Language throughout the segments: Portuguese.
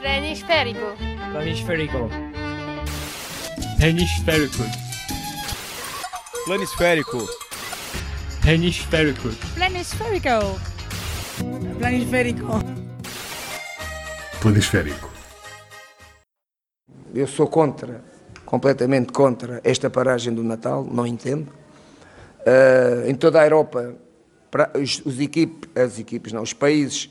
Planisférico. Planisférico. Planisférico. Planisférico. Planisférico. Planisférico. Planisférico. Planisférico. Eu sou contra, completamente contra esta paragem do Natal, não entendo. Uh, em toda a Europa, para os, os equipes, as equipes, não, os países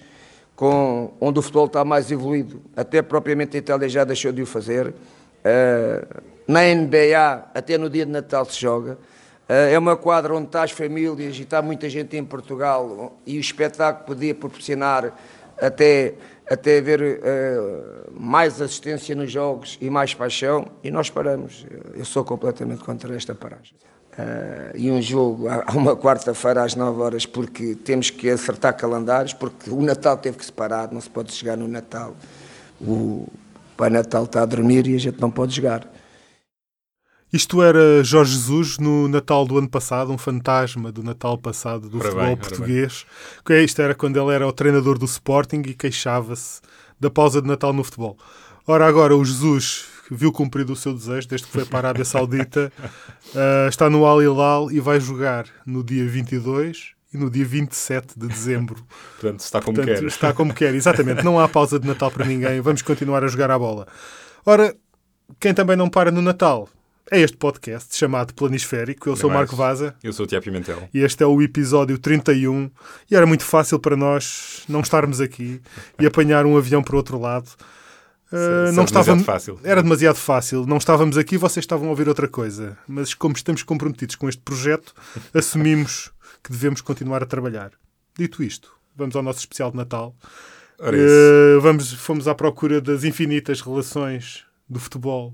com, onde o futebol está mais evoluído, até propriamente a Itália já deixou de o fazer. Uh, na NBA, até no dia de Natal se joga. Uh, é uma quadra onde está as famílias e está muita gente em Portugal e o espetáculo podia proporcionar até até haver uh, mais assistência nos jogos e mais paixão, e nós paramos. Eu sou completamente contra esta paragem. Uh, e um jogo há uma quarta-feira às 9 horas, porque temos que acertar calendários, porque o Natal teve que se parar, não se pode chegar no Natal. O Pai Natal está a dormir e a gente não pode jogar. Isto era Jorge Jesus no Natal do ano passado, um fantasma do Natal passado do Ora futebol bem, português. Que Isto era quando ele era o treinador do Sporting e queixava-se da pausa de Natal no futebol. Ora, agora o Jesus viu cumprido o seu desejo, desde que foi para a Arábia Saudita, uh, está no Al Hilal e vai jogar no dia 22 e no dia 27 de dezembro. Portanto, está como Portanto, quer. Está como quer, exatamente. Não há pausa de Natal para ninguém. Vamos continuar a jogar a bola. Ora, quem também não para no Natal é este podcast chamado Planisférico. Eu sou o. Marco Vaza Eu sou o Tiago Pimentel. e este é o episódio 31. E era muito fácil para nós não estarmos aqui e apanhar um avião para o outro lado. Uh, Isso é não estávamos, fácil. Era demasiado fácil. Não estávamos aqui, vocês estavam a ouvir outra coisa. Mas como estamos comprometidos com este projeto, assumimos que devemos continuar a trabalhar. Dito isto, vamos ao nosso especial de Natal. Uh, vamos, fomos à procura das infinitas relações do futebol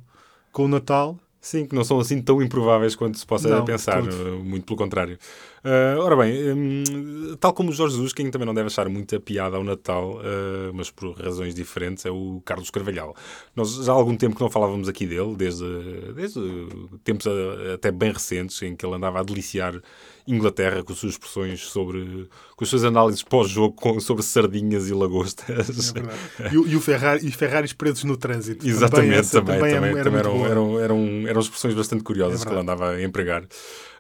com o Natal. Sim, que não são assim tão improváveis quanto se possa Não, pensar, tudo. muito pelo contrário. Uh, ora bem, hum, tal como o Jorge Jesus, quem também não deve achar muita piada ao Natal, uh, mas por razões diferentes, é o Carlos Carvalhal. Nós já há algum tempo que não falávamos aqui dele, desde, desde tempos uh, até bem recentes, em que ele andava a deliciar Inglaterra com as suas expressões sobre, com as suas análises pós-jogo sobre sardinhas e lagostas. E, o- e o Ferrari, e Ferraris presos no trânsito. Exatamente, também, também, era também muito eram, boa. eram, eram, eram expressões bastante curiosas É que ele andava a empregar.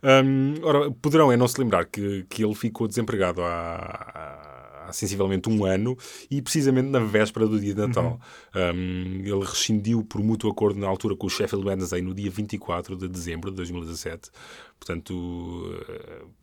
Hum, ora, poderão é não se lembrar que, que ele ficou desempregado há, há sensivelmente um ano e precisamente na véspera do dia de Natal. Hum, ele rescindiu por mútuo acordo na altura com o Sheffield Wednesday no dia 24 de dezembro de 2017. Portanto,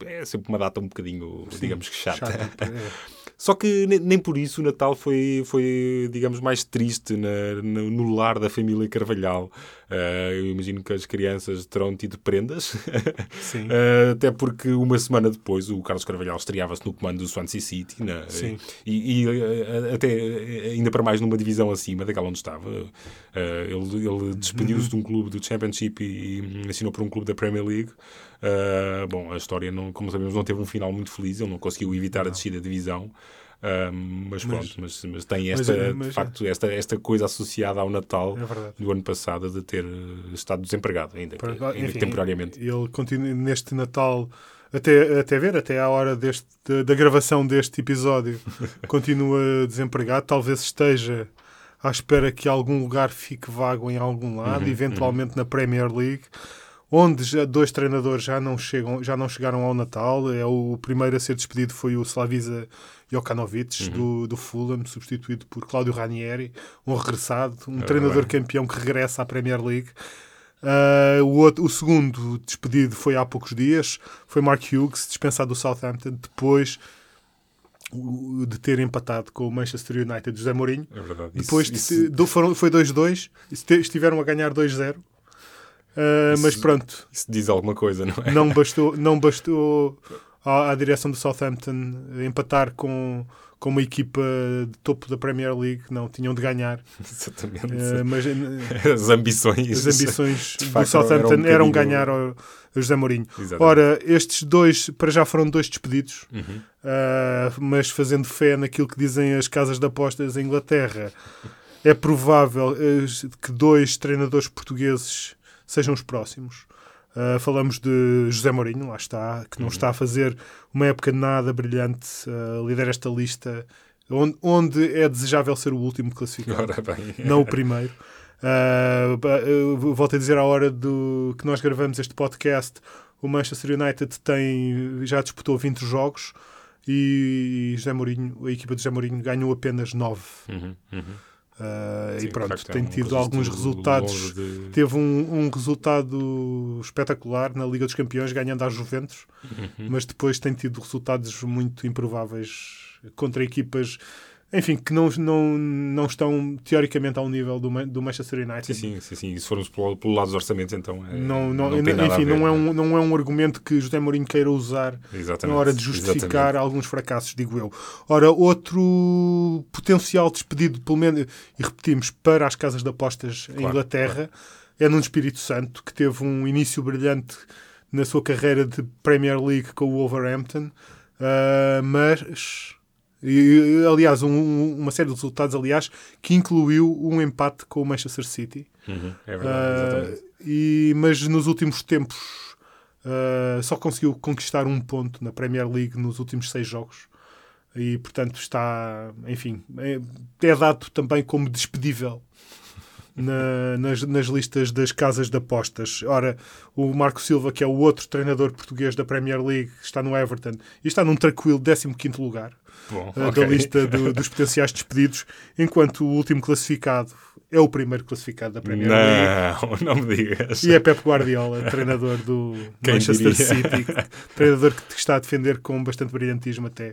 eh, é sempre uma data um bocadinho, digamos que chata. Chato, é. Só que ne- nem por isso o Natal foi, foi digamos, mais triste na- no, lar da família Carvalhal. Ah, eu imagino que as crianças terão tido prendas. Sim. Ah, até porque uma semana depois o Carlos Carvalhal estreava-se no comando do Swansea City. na- Sim. E, e, até ainda para mais numa divisão acima daquela onde estava. Ah, ele ele despediu-se de um clube do Championship e, e assinou por um clube da Premier League. Ah, bom, a história, não, como sabemos, não teve um final muito feliz. Ele não conseguiu evitar a descida da divisão. Ah, mas pronto, mas, mas tem mas esta, é- de mas é. facto, esta, esta coisa associada ao Natal É do ano passado de ter eh, estado desempregado, ainda, que, ainda que enfim, temporariamente. Ele continua neste Natal, até, até ver, até à hora deste, da gravação deste episódio, continua desempregado. Talvez esteja à espera que algum lugar fique vago em algum lado, Uhum, eventualmente na Premier League. Onde já dois treinadores já não, chegam, já não chegaram ao Natal. É o primeiro a ser despedido foi o Slavisa Jokanovic, Uhum. do, do Fulham, substituído por Cláudio Ranieri, um regressado, um Ora treinador bem. campeão que regressa à Premier League. Uh, o, outro- o segundo despedido foi há poucos dias, foi Mark Hughes, dispensado do Southampton, depois o- de ter empatado com o Manchester United de José Mourinho. É verdade. Depois Isso- de- isso- do- foram, foi 2-2, este- estiveram a ganhar 2-0. Uh, mas Isso- pronto, isso diz alguma coisa, não é? não bastou, não bastou à, à direção do Southampton empatar com, com uma equipa de topo da Premier League, não, tinham de ganhar. Exatamente. Uh, mas uh, As ambições. as ambições do Southampton eram um eram, ganhar ao, a José Mourinho. Exatamente. Ora, estes dois, para já foram dois despedidos, Uhum. ah, mas fazendo fé naquilo que dizem as casas de apostas em Inglaterra, é provável eh, que dois treinadores portugueses sejam os próximos. Ah, falamos de José Mourinho, lá está, que não Uhum. está a fazer uma época nada brilhante, ah, lidera esta lista onde, onde é desejável ser o último classificado, não o primeiro. Uh, uh, volto a dizer à hora do, que nós gravamos este podcast, o Manchester United tem, já disputou 20 jogos e José Mourinho, a equipa de José Mourinho ganhou apenas 9. Uhum, uhum. Uh, Sim, e pronto, facto, tem tido alguns resultados. de- Teve um, um resultado espetacular na Liga dos Campeões, ganhando à Juventus, Uhum. mas depois tem tido resultados muito improváveis contra equipas, enfim, que não, não, não estão teoricamente ao nível do, do Manchester United. Sim, sim, sim, sim. E se formos pelo, pelo lado dos orçamentos, então. é- Não, não, a enfim, ver, não é, um, não é um argumento que José Mourinho queira usar na hora de justificar exatamente. alguns fracassos, digo eu. Ora, outro potencial despedido, pelo menos, e repetimos, para as casas de apostas em Claro, Inglaterra, é no Espírito Santo, que teve um início brilhante na sua carreira de Premier League com o Wolverhampton, ah, mas. E, aliás, um- um- uma série de resultados, aliás, que incluiu um empate com o Manchester City. Uhum, é verdade, exatamente. e, mas nos últimos tempos ah, só conseguiu conquistar um ponto na Premier League nos últimos seis jogos. E, portanto, está, enfim, é, é dado também como despedível na- nas, nas listas das casas de apostas. Ora, o Marco Silva, que é o outro treinador português da Premier League, está no Everton e está num tranquilo 15º lugar Bom, ah, ok. da lista do- dos potenciais despedidos, enquanto o último classificado é o primeiro classificado da Premier League. Não, não me digas. E é Pep Guardiola, treinador do Quem Manchester diria? City, treinador que está a defender com bastante brilhantismo até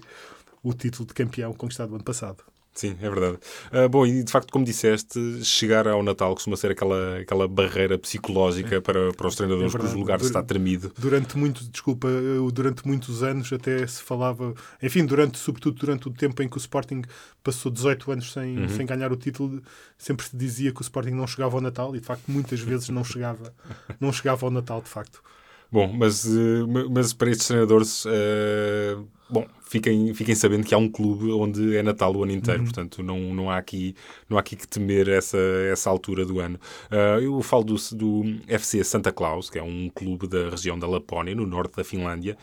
o título de campeão conquistado ano passado. Sim, é verdade. Ah, bom, e de facto, como disseste, chegar ao Natal costuma ser aquela, aquela barreira psicológica para, para os treinadores, É que os verdade. lugares está tremido. Durante muito, desculpa, durante muitos anos até se falava, enfim, durante, sobretudo durante o tempo em que o Sporting passou 18 anos sem, Uhum. sem ganhar o título, sempre se dizia que o Sporting não chegava ao Natal e de facto muitas vezes não chegava, não chegava ao Natal de facto. Bom, mas, eh, ma- mas para estes treinadores, eh, bom, fiquem, fiquem sabendo que há um clube onde é Natal o ano inteiro, portanto não, não, há aqui, não há aqui que temer essa, essa altura do ano. Ah, eu falo do, do FC Santa Claus, que é um clube da região da Lapónia, no norte da Finlândia,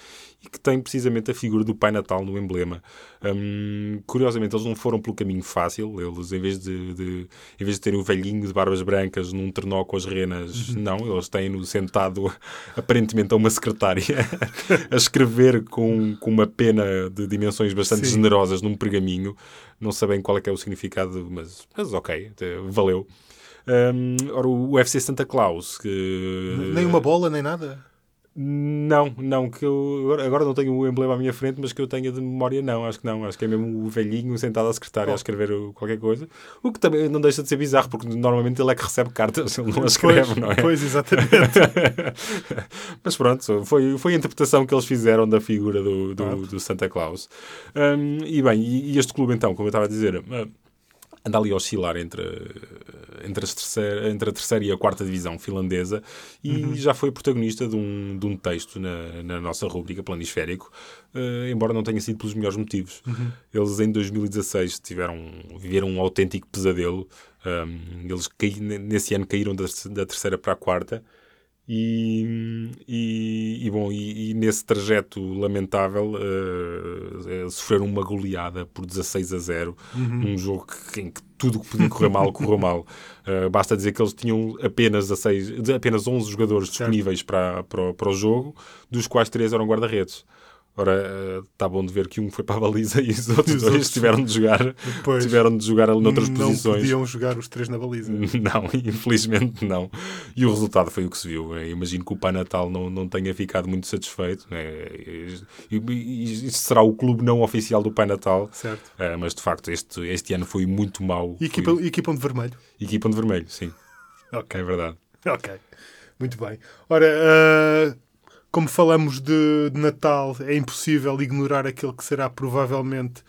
e que tem precisamente a figura do Pai Natal no emblema. Hum, curiosamente, eles não foram pelo caminho fácil, eles em vez de, de- em vez de terem o velhinho de barbas brancas num trenó com as renas, não, eles têm-no sentado aparentemente a uma secretária a escrever com, com uma pena de dimensões bastante Sim. generosas num pergaminho. Não sabem qual é que é o significado, mas, mas ok, eh, valeu. Hum, ora, o UFC Santa Claus, que... Nem uma bola, nem nada. Não, não, que eu agora, não tenho o emblema à minha frente, mas que eu tenha de memória, não, acho que não. Acho que é mesmo o velhinho sentado à secretária a escrever qualquer coisa. O que também não deixa de ser bizarro, porque normalmente ele é que recebe cartas, ele não as escreve, pois, não é? Pois, exatamente. Mas pronto, foi, foi a interpretação que eles fizeram da figura do, do, do Santa Claus. Hum, e bem, e, este clube então, como eu estava a dizer, hum, anda ali a oscilar entre, entre, terceira, entre a terceira e a quarta divisão finlandesa e já foi protagonista de um, de um texto na, na nossa rúbrica Planisférico, eh, embora não tenha sido pelos melhores motivos. Eles em 2016 tiveram, viveram um autêntico pesadelo. Hum, eles caí- nesse ano caíram da, da terceira para a quarta. E, e, e, bom, e, e nesse trajeto lamentável eh, eh, sofreram uma goleada por 16 a 0 num jogo que, em que tudo que podia correr mal correu mal. Eh, basta dizer que eles tinham apenas, 16, de- apenas 11 jogadores disponíveis para, para, o- para o jogo, dos quais três eram guarda-redes. Ora, está bom de ver que um foi para a baliza e os outros Os dois outros- tiveram de jogar, tiveram de jogar ali noutras não posições. podiam jogar os três na baliza. Não, infelizmente não. E o resultado foi o que se viu. Eu imagino que o Pai Natal não, não tenha ficado muito satisfeito. né? E, e- e isto será o clube não oficial do Pai Natal. Certo. Eh, mas de facto, este, este ano foi muito mau. E equipa, e equipam de vermelho. Equipa de vermelho, sim. Ok. É verdade. Ok, muito bem. Ora, ah, como falamos de, de Natal, é impossível ignorar aquele que será provavelmente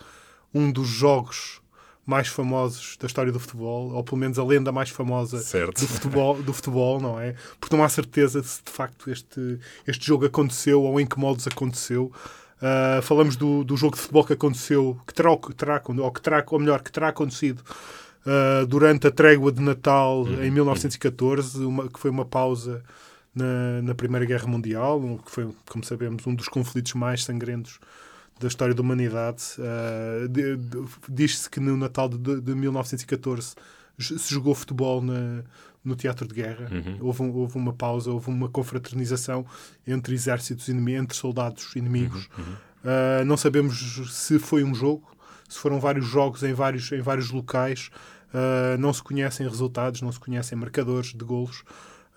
um dos jogos mais famosos da história do futebol, ou pelo menos a lenda mais famosa Certo. do futebol, do futebol, não é? Porque não há certeza se de facto este, este jogo aconteceu ou em que modos aconteceu. Ah, falamos do, do jogo de futebol que aconteceu, que terá, que terá, ou, que terá, ou melhor, que terá acontecido ah, durante a trégua de Natal em 1914, uma, que foi uma pausa na, na Primeira Guerra Mundial, que foi, como sabemos, um dos conflitos mais sangrentos da história da humanidade. Uh, Diz-se que no Natal de, de 1914 j- se jogou futebol na- no teatro de guerra. Houve, um- houve uma pausa, houve uma confraternização entre exércitos inimigos, entre soldados inimigos. Uh, não sabemos se foi um jogo, se foram vários jogos em vários, em vários locais. Uh, não se conhecem resultados, não se conhecem marcadores de golos.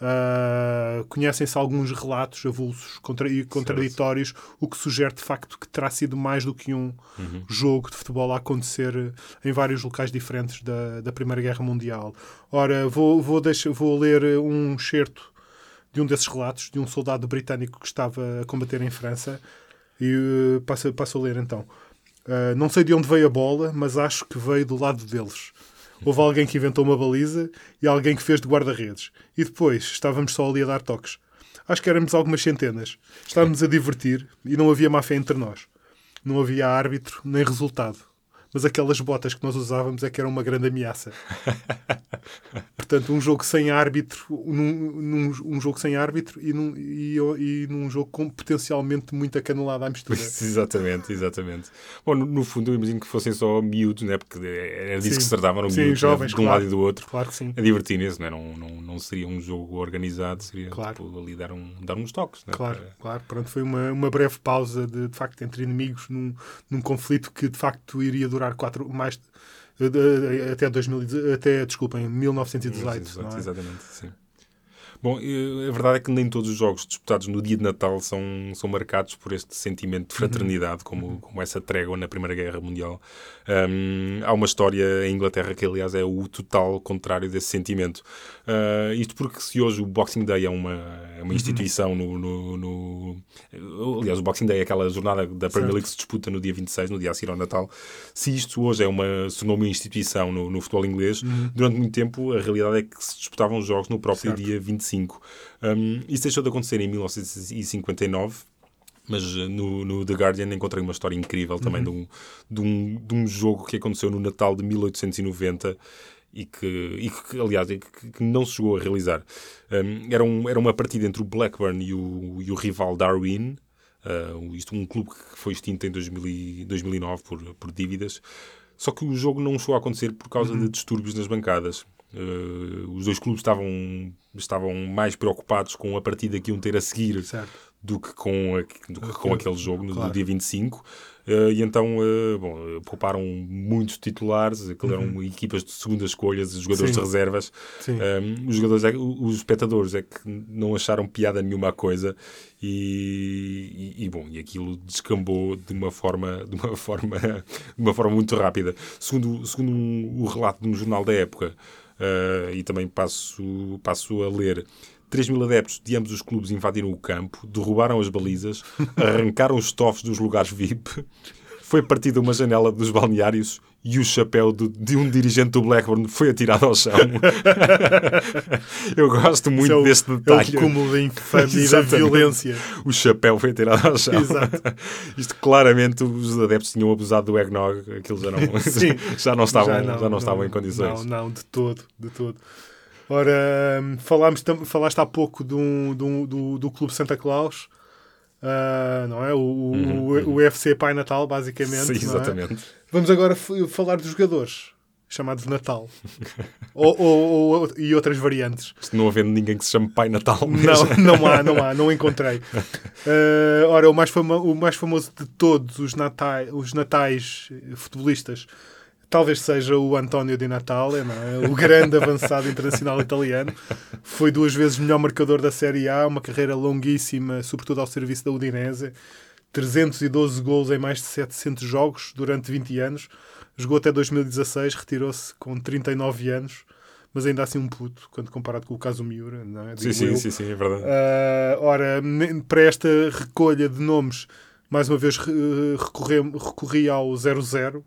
Uh, Conhecem-se alguns relatos avulsos contra- e contraditórios, o que sugere de facto que terá sido mais do que um jogo de futebol a acontecer em vários locais diferentes da, da Primeira Guerra Mundial. Ora, vou, vou, deixar, vou ler um excerto de um desses relatos, de um soldado britânico que estava a combater em França, e eh, passo, passo a ler então. Uh, não sei de onde veio a bola, mas acho que veio do lado deles. Houve alguém que inventou uma baliza e alguém que fez de guarda-redes. E depois estávamos só ali a dar toques. Acho que éramos algumas centenas. Estávamos a divertir e não havia má fé entre nós. Não havia árbitro nem resultado. Mas aquelas botas que nós usávamos é que eram uma grande ameaça. Portanto, um jogo sem árbitro, num, num- um jogo sem árbitro e num, e, e num jogo com potencialmente muita canelada à mistura. exatamente, exatamente. Bom, no, no fundo, eu imagino que fossem só miúdos, né? porque era disso Sim. que se tratavam, eram Sim, miúdos, né? jovens, de um claro. lado e do outro. Claro que sim. A divertirem-se, né? não, não, não seria um jogo organizado, seria Claro. tipo, ali dar, um, dar uns toques. Né? Claro, Para- claro. Pronto, foi uma, uma breve pausa de, de facto entre inimigos num, num conflito que de facto iria durar quatro mais até 2000, até desculpem 1918, não é? Exatamente, sim. Bom, a verdade é que nem todos os jogos disputados no dia de Natal são, são marcados por este sentimento de fraternidade, como, como essa trégua na Primeira Guerra Mundial. Hum, há uma história em Inglaterra que, aliás, é o total contrário desse sentimento. Ah, isto porque se hoje o Boxing Day é uma, é uma instituição no, no, no- Aliás, o Boxing Day é aquela jornada da Premier. League que se disputa no dia 26, no dia a seguir ao Natal. Se isto hoje é uma, se tornou uma instituição no, no futebol inglês, durante muito tempo a realidade é que se disputavam jogos no próprio Certo. dia 25. Um, isso deixou de acontecer em 1959. Mas uh, no, no The Guardian encontrei uma história incrível também de, um, de, um, de um jogo que aconteceu no Natal de 1890 e que, e que aliás, e que, que não se chegou a realizar. Um, era, um, era uma partida entre o Blackburn e o, e o rival Darwin, uh, isto um clube que foi extinto em 2000 e- 2009 por, por dívidas. Só que o jogo não chegou a acontecer por causa de distúrbios nas bancadas. Uh, os dois clubes estavam, estavam mais preocupados com a partida que iam ter a seguir Certo. do que com, a- do que com aquele jogo no, Claro. no dia 25. Uh, e então, uh, bom, pouparam muitos titulares, aquilo eram equipas de segunda escolha, jogadores Sim. de reservas. Um, os, jogadores é os espectadores é que não acharam piada nenhuma coisa e, e- e, bom, e aquilo descambou de uma forma, de uma forma, de uma forma muito rápida. Segundo, segundo um- o relato de um jornal da época, uh, e também passo, passo a ler. 3 mil adeptos de ambos os clubes invadiram o campo, derrubaram as balizas, arrancaram os estofos dos lugares VIP, foi partida uma janela dos balneários e o chapéu do- de um dirigente do Blackburn foi atirado ao chão. Eu gosto muito é o- deste É detalhe. o cúmulo da infâmia e da violência. O chapéu foi tirado ao chão. Exato. Isto claramente os adeptos tinham abusado do eggnog, aquilo já não, Sim. já não estavam, já não, estavam em não, condições. Não, não, de todo, de todo. Ora, hum, falámos, falaste há pouco do, do, do, do Clube Santa Claus, ah, não é? O, o, o UFC Pai Natal, basicamente. Uhum, Sim, é? exatamente. Vamos agora falar dos jogadores, chamados Natal. ou, ou- ou- e outras variantes. Isto não havendo ninguém que se chame Pai Natal. Não, mesmo. não há, não há, não encontrei. Eh, ora, o mais, o mais famoso de todos os natais, os natais eh, futebolistas talvez seja o António Di Natale, é? o grande avançado internacional italiano. Foi duas vezes melhor marcador da Série A, uma carreira longuíssima, sobretudo ao serviço da Udinese. 312 gols em mais de 700 jogos durante 20 anos. Jogou até 2016, retirou-se com 39 anos, mas ainda assim um puto, quando comparado com o caso Miura. Não é? Digo sim, eu. sim, sim, é verdade. Ah, ora, para esta recolha de nomes, mais uma vez re- recorri, recorri ao 00.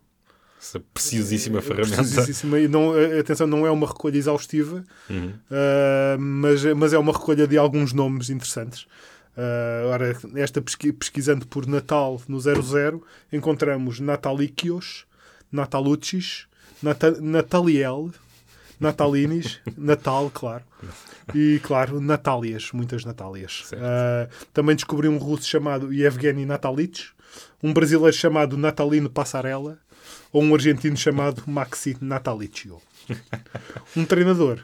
Essa preciosíssima É, ferramenta. preciosíssima. E não, eh, atenção, não é uma recolha exaustiva, Uhum. ah, mas, mas é uma recolha de alguns nomes interessantes. Ah, ora, esta pesqui- pesquisando por Natal no 00, encontramos Natalíquios, Nataluccis, Nata, Nataliel, Natalinis, Natal, claro. E, claro, Natálias, muitas Natálias. Ah, também descobri um russo chamado Yevgeny Natalich, Um brasileiro chamado Natalino Passarella ou um argentino chamado Maxi Natalicio. Um treinador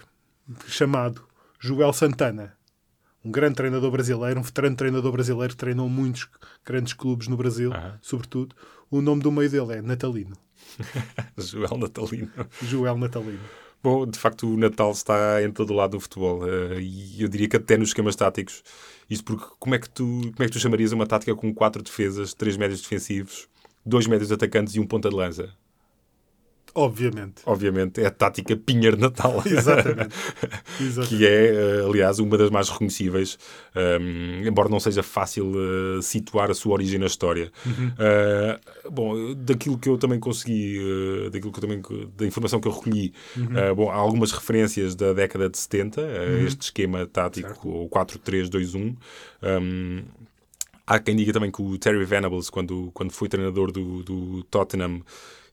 chamado Joel Santana, um grande treinador brasileiro, um veterano treinador brasileiro que treinou muitos grandes clubes no Brasil, sobretudo. O nome do meio dele é Natalino. Joel Natalino. Joel Natalino. Bom, de facto, o Natal está em todo o lado do futebol. eh, e eu diria que até nos esquemas táticos. Isto porque como é que tu, como é que tu chamarias uma tática com quatro defesas, três médios defensivos, dois médios atacantes e um ponta de lança? Obviamente. Obviamente é a tática Pinheiro Natal. Exatamente. Exatamente. que é, eh, aliás, uma das mais reconhecíveis, ehm, embora não seja fácil eh, situar a sua origem na história. Eh, bom, daquilo que eu também consegui, eh, daquilo que também, da informação que eu recolhi, eh, bom, há algumas referências da década de 70, a este esquema tático, o 4-3-2-1. Ehm, Há quem diga também que o Terry Venables, quando, quando foi treinador do, do Tottenham,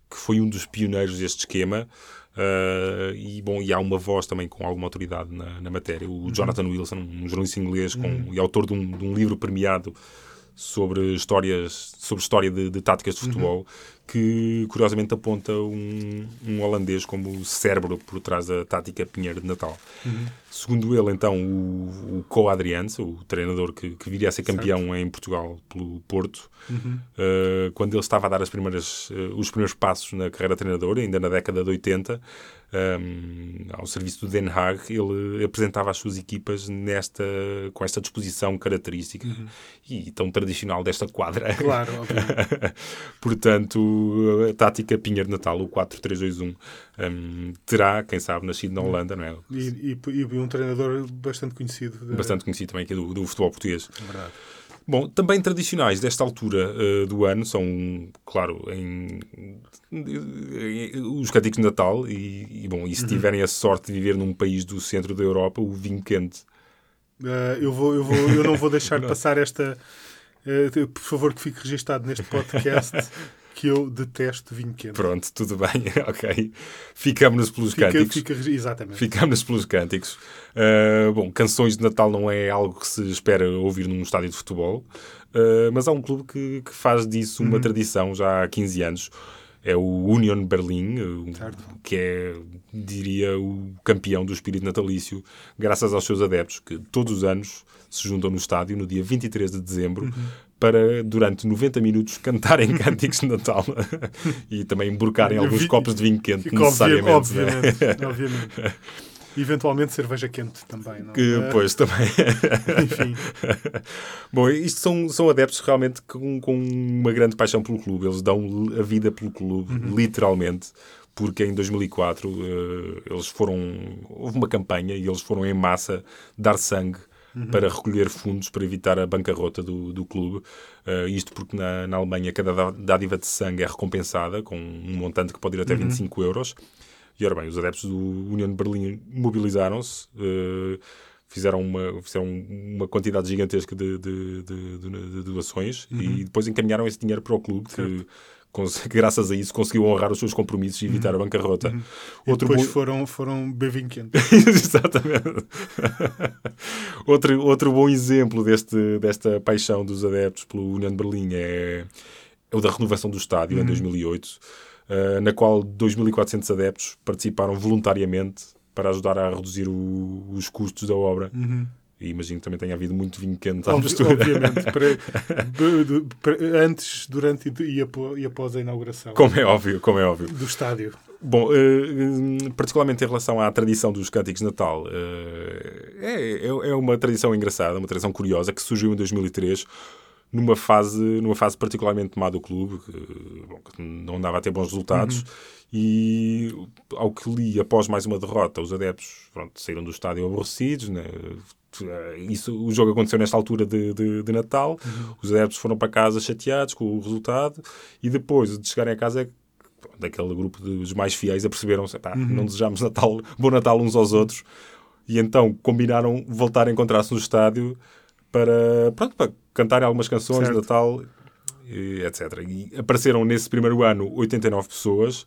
que foi um dos pioneiros deste esquema. Uh, e, bom, e há uma voz também com alguma autoridade na, na matéria. O Jonathan Wilson, um jornalista inglês com, e autor de um, de um livro premiado sobre histórias sobre história de, de táticas de futebol que curiosamente aponta um, um holandês como o cérebro por trás da tática Pinheiro de Natal. Segundo ele, então, o, o Co Adrianse, o treinador que, que viria a ser campeão em Portugal pelo Porto, uh, quando ele estava a dar as primeiras, uh, os primeiros passos na carreira treinadora, ainda na década de 80, um, ao serviço do Den Haag, ele apresentava as suas equipas nesta, com esta disposição característica e tão tradicional desta quadra. Claro. Portanto, a tática Pinheiro Natal, o 4-3-2-1, um, terá, quem sabe, nascido na Holanda, não é? E, e- e um treinador bastante conhecido. Bastante conhecido também aqui do, do futebol português. Verdade. Bom, também tradicionais desta altura eh, do ano são, claro, em, em- os cânticos de Natal e, e, bom, e se tiverem a sorte de viver num país do centro da Europa, o vinho quente. Uh, eu, vou, eu, vou, eu não vou deixar passar esta. uh, por favor, que fique registado neste podcast que eu detesto vinho quente. Pronto, tudo bem, ok. Ficamos pelos Fica, cânticos. fica, exatamente. Ficamos pelos cânticos. Uh, bom, canções de Natal não é algo que se espera ouvir num estádio de futebol, uh, mas há um clube que, que faz disso Uhum. uma tradição já há 15 anos. É o Union Berlin, uh, que é, diria, o campeão do espírito natalício, graças aos seus adeptos, que todos os anos se juntam no estádio no dia 23 de dezembro Uhum. Para, durante 90 minutos, cantarem cânticos de Natal e também emborcarem alguns Vi- copos de vinho quente, Fica necessariamente. obvi- né? obviamente, obviamente. Eventualmente cerveja quente também, não? Que, Uh, pois, também. Enfim, Bom, isto são, são adeptos realmente com, com uma grande paixão pelo clube. Eles dão a vida pelo clube, literalmente. Porque em 2004 eh, eles foram. Houve uma campanha e eles foram em massa dar sangue para recolher fundos para evitar a bancarrota do, do clube. Eh, isto porque na, na Alemanha cada dá- dádiva de sangue é recompensada com um montante que pode ir até 25 euros. E ora bem, os adeptos do União de Berlim mobilizaram-se, eh, fizeram, uma, fizeram uma quantidade gigantesca de, de- de- de- doações e depois encaminharam esse dinheiro para o clube, que graças a isso conseguiu honrar os seus compromissos e evitar a bancarrota. Outro depois bom- foram, foram quente. Exatamente. outro, outro bom exemplo deste, desta paixão dos adeptos pelo União Berlim é, é o da renovação do estádio em 2008, eh, na qual 2.400 adeptos participaram voluntariamente para ajudar a reduzir o- os custos da obra. E imagino que também tenha havido muito vinho quente à Obvi- mistura. obviamente. para- para- antes, durante e e após a inauguração Como é óbvio, como é óbvio. do estádio. Bom, eh, eh, particularmente em relação à tradição dos cânticos de Natal, eh, é, é, é uma tradição engraçada, uma tradição curiosa que surgiu em 2003 numa fase, numa fase particularmente má do clube, que, bom, que não andava a ter bons resultados. E ao que li, após mais uma derrota, os adeptos pronto, saíram do estádio aborrecidos. Né? Isso, o jogo aconteceu nesta altura de, de, de Natal. Os adeptos foram para casa chateados com o resultado. E depois de chegarem a casa, é que daquele grupo dos mais fiéis aperceberam-se, "Pá, não desejamos Natal, bom Natal uns aos outros, e então combinaram voltar a encontrar-se no estádio para, pronto, para cantarem algumas canções Certo. de Natal, e etc. E apareceram nesse primeiro ano 89 pessoas,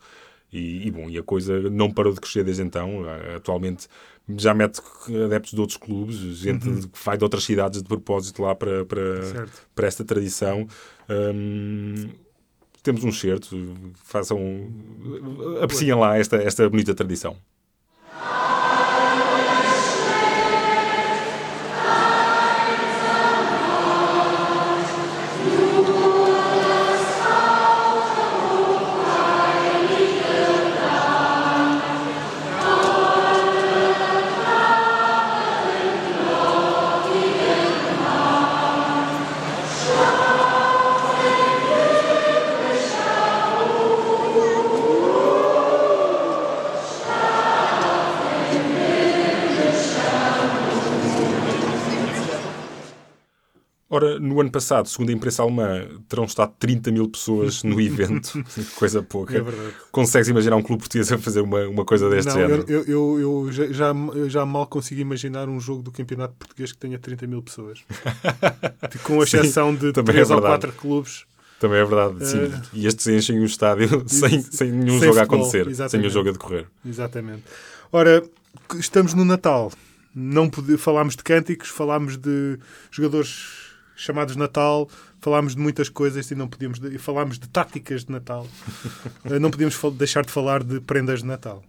E, e, bom, e a coisa não parou de crescer desde então. Atualmente já mete adeptos de outros clubes, gente Uhum. que vai de outras cidades de propósito lá para, para, Certo. para esta tradição. Hum, temos um certo, façam, apreciem lá esta, esta bonita tradição. Ora, no ano passado, segundo a imprensa alemã, terão estado 30 mil pessoas no evento, coisa pouca. É verdade. Consegues imaginar um clube português a fazer uma, uma coisa deste Não, género? eu, eu, eu, já, já, mal consigo imaginar um jogo do campeonato português que tenha 30 mil pessoas. Com exceção de também 3 é ou verdade. 4 clubes. Também é verdade, sim. Eh, E estes enchem o estádio sem, sem nenhum sem jogo a futebol, acontecer, sem exatamente. o jogo a decorrer. Exatamente. Ora, estamos no Natal. Não pode, falámos de cânticos, falámos de jogadores chamados Natal, falámos de muitas coisas e não podíamos e falámos de táticas de Natal. Eh, não podíamos deixar de falar de prendas de Natal,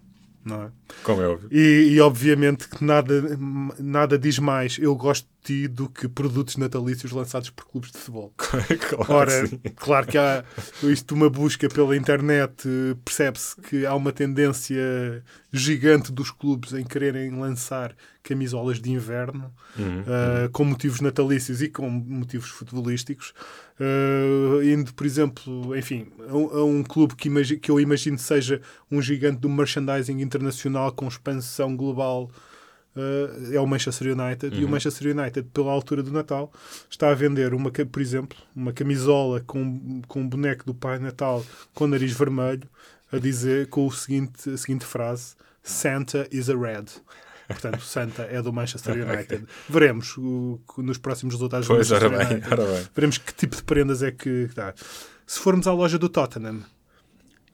não é? Como é óbvio. E, e, obviamente que nada, nada diz mais eu gosto de ti do que produtos natalícios lançados por clubes de futebol. claro Ora, sim. claro que há isto, uma busca pela internet, eh, percebe-se que há uma tendência gigante dos clubes em quererem lançar camisolas de inverno Uhum. eh, com motivos natalícios e com motivos futebolísticos. Eh, indo, por exemplo, enfim, a, um- a um clube que, que eu imagino seja um gigante do merchandising internacional com expansão global. eh, é o Manchester United e o Manchester United, pela altura do Natal, está a vender, uma, por exemplo, uma camisola com, com um boneco do Pai Natal com nariz vermelho, a dizer com o seguinte, a seguinte frase: Santa is a red. Portanto, Santa é do Manchester United. Veremos o- nos próximos resultados do Pois, ora Manchester bem, United. Veremos que tipo de prendas é que dá. Se formos à loja do Tottenham,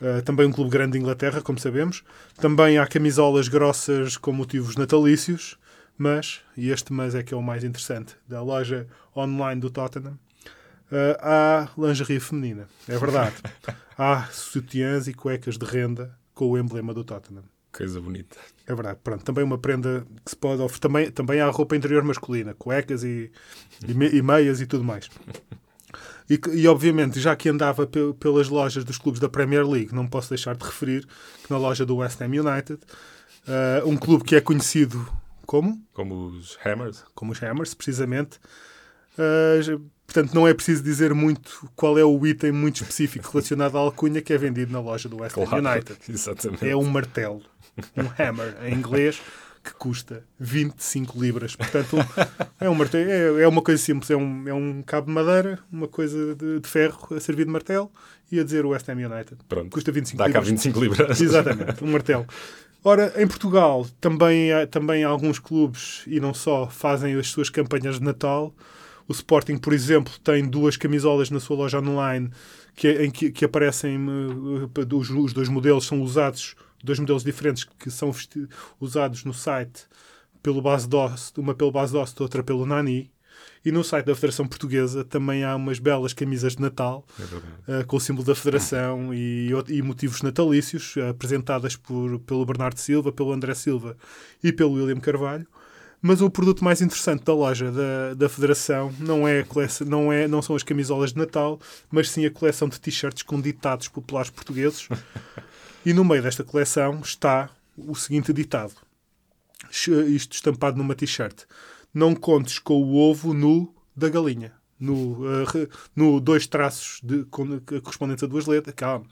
eh, também um clube grande de Inglaterra, como sabemos, também há camisolas grossas com motivos natalícios, mas, e este mas é que é o mais interessante, da loja online do Tottenham, eh, há lingerie feminina. É verdade. há sutiãs e cuecas de renda com o emblema do Tottenham. Coisa bonita. É verdade. Pronto, também uma prenda que se pode oferecer. Também, também há roupa interior masculina, cuecas e, e, me- e meias e tudo mais. E, e, obviamente, já que andava pe- pelas lojas dos clubes da Premier League, não posso deixar de referir que na loja do West Ham United, eh, um clube que é conhecido como? Como os Hammers. Como os Hammers, precisamente. Já- portanto, não é preciso dizer muito qual é o item muito específico relacionado à alcunha que é vendido na loja do West Ham Claro. United. Exatamente. É um martelo, um hammer em inglês, que custa 25 libras. Portanto, um- é, um martelo, é, é uma coisa simples: é um, é um cabo de madeira, uma coisa de, de ferro a servir de martelo e a dizer West Ham United. Pronto. Custa 25 Dá cá libras. 25 libras. Exatamente, um martelo. Ora, em Portugal também, há- também alguns clubes, e não só, fazem as suas campanhas de Natal. O Sporting, por exemplo, tem duas camisolas na sua loja online que, em que, que aparecem eh, os, os dois modelos são usados, dois modelos diferentes que são usados no site pelo base DOS, uma pelo base DOS, outra pelo Nani. E no site da Federação Portuguesa também há umas belas camisas de Natal É uh, com o símbolo da Federação e, e motivos natalícios, uh, apresentadas por, pelo Bernardo Silva, pelo André Silva e pelo William Carvalho. Mas o produto mais interessante da loja da, da Federação não, é coleção, não, é, não são as camisolas de Natal, mas sim a coleção de t-shirts com ditados populares portugueses. e no meio desta coleção está o seguinte ditado: isto estampado numa t-shirt. Não contes com o ovo nu da galinha. No, uh, no dois traços de, com- correspondentes a duas letras. Calma,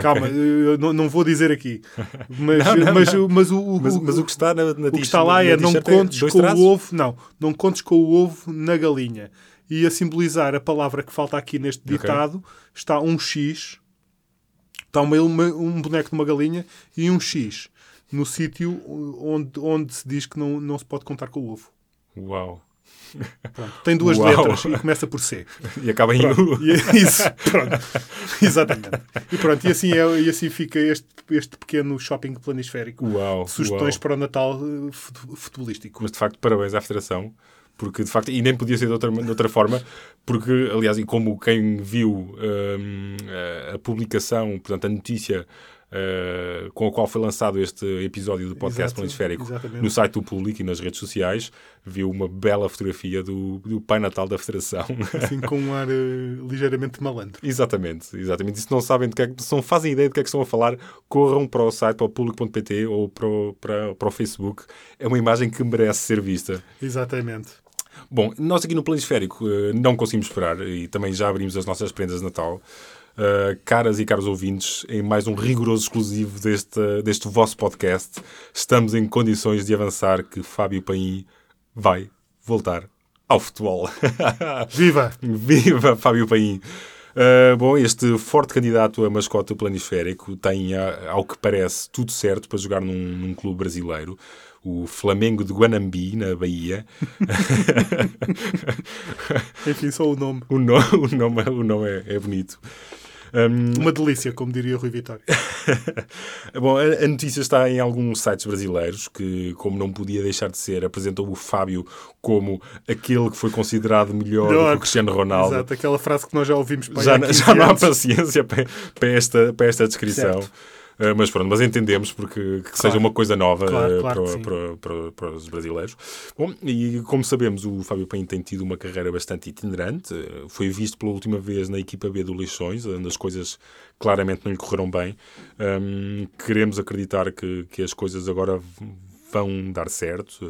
calma, eu não, não vou dizer aqui. Mas, Não, não, mas, não. mas, o, o- Mas, o- mas o que está na, na o que está lá é não contes com o ovo, não, não contes com o ovo na galinha. E a simbolizar a palavra que falta aqui neste ditado está um X, está uma, uma- um boneco de uma galinha e um X no sítio onde, onde se diz que não, não se pode contar com o ovo. Uau. Pronto, tem duas Uau. letras e começa por C. E acaba em U. é isso, pronto. Exatamente. E pronto, e assim, é, e assim fica este, este pequeno shopping planisférico. Uau. Sugestões uau. para o Natal eh, fut- futebolístico. Mas de facto, parabéns à Federação, porque de facto, e nem podia ser de outra, de outra forma, porque aliás, e como quem viu hum, a, a publicação, portanto, a notícia. uh, com a qual foi lançado este episódio do podcast Planisférico no site do público e nas redes sociais, viu uma bela fotografia do, do Pai Natal da Federação. Assim com um ar eh, ligeiramente malandro. Exatamente, exatamente. E se não sabem do que é que, se não fazem ideia do que é que estão a falar, corram para o site, para o público.pt ou para o, para, para o Facebook. É uma imagem que merece ser vista. Exatamente. Bom, nós aqui no Planisférico eh, não conseguimos esperar e também já abrimos as nossas prendas de Natal. Uh, caras e caros ouvintes, em mais um rigoroso exclusivo deste, deste vosso podcast, estamos em condições de avançar que Fábio Paim vai voltar ao futebol. Viva! Viva Fábio Paim! Uh, bom, este forte candidato a mascote do planisférico tem, ao que parece, tudo certo para jogar num, num clube brasileiro, o Flamengo de Guanambi, na Bahia. Enfim, só o nome. o, no- o nome, o nome é, é bonito. Um, Uma delícia, como diria Rui Vitória. Bom, a, a notícia está em alguns sites brasileiros que, como não podia deixar de ser, apresentou o Fábio como aquele que foi considerado melhor, do que o Cristiano Ronaldo. Exato, aquela frase que nós já ouvimos já, há não- 15 já não há paciência para, para esta, para esta descrição. Certo. Uh, mas pronto, mas entendemos porque que seja uma coisa nova Claro, uh, claro para, para, para- para os brasileiros. Bom, e como sabemos, o Fábio Paim tem tido uma carreira bastante itinerante. Uh, Foi visto pela última vez na equipa B do Leixões, onde as coisas claramente não lhe correram bem. Um, queremos acreditar que, que as coisas agora vão dar certo.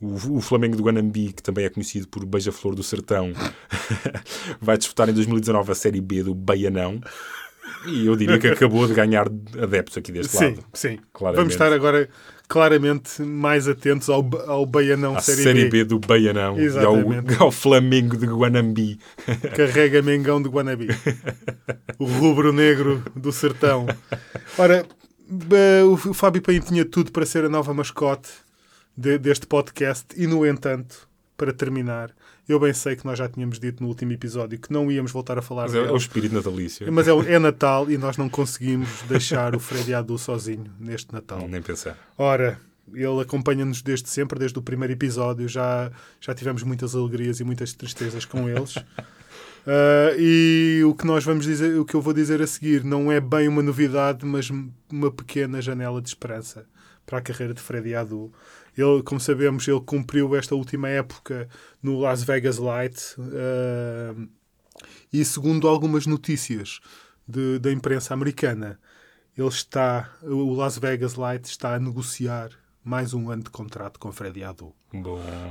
O, o Flamengo do Guanambi, que também é conhecido por Beija-Flor do Sertão, vai disputar em 2019 a Série B do Baianão. E eu diria que acabou de ganhar adeptos aqui deste Sim, lado. sim. Claramente. Vamos estar agora claramente mais atentos ao, ao Baianão À Série, Série B. B do Baianão e ao, ao Flamengo de Guanambi. Carrega Mengão de Guanabi. o rubro-negro do sertão. Ora, o Fábio Paim tinha tudo para ser a nova mascote de- deste podcast e, no entanto, para terminar, eu bem sei que nós já tínhamos dito no último episódio que não íamos voltar a falar Mas é, é dele. o espírito natalício. Mas é, é Natal e nós não conseguimos deixar o Freddy Adu sozinho neste Natal. Nem pensar. Ora, ele acompanha-nos desde sempre, desde o primeiro episódio. Já, já tivemos muitas alegrias e muitas tristezas com eles. Ah, e o que nós vamos dizer, o que eu vou dizer a seguir, não é bem uma novidade, mas uma pequena janela de esperança para a carreira de Freddy Adu. Ele, como sabemos, ele cumpriu esta última época no Las Vegas Light ah, e segundo algumas notícias de- da imprensa americana, ele está, o Las Vegas Light está a negociar mais um ano de contrato com Freddy Adu. Bom,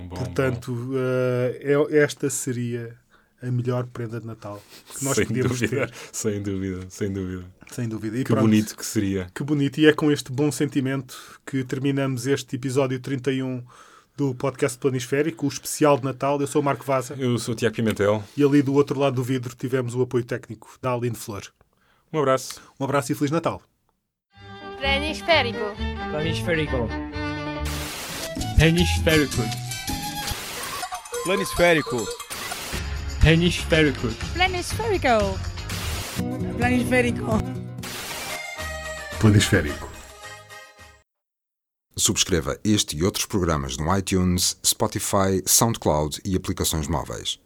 bom. Portanto, eh, é- esta seria a melhor prenda de Natal que nós sem podíamos dúvida, ter, sem dúvida, sem dúvida. sem dúvida. E Que pronto, bonito que seria. Que bonito. E é com este bom sentimento que terminamos este episódio 31 do podcast Planisférico, o especial de Natal. Eu sou o Marco Vaza Eu sou o Tiago Pimentel. e ali do outro lado do vidro tivemos o apoio técnico da Aline Flor. Um abraço. Um abraço e Feliz Natal. Planisférico. Planisférico. Planisférico. Planisférico. Planisférico. Planisférico. Planisférico. Planisférico. Subscreva este e outros programas no iTunes, Spotify, SoundCloud e aplicações móveis.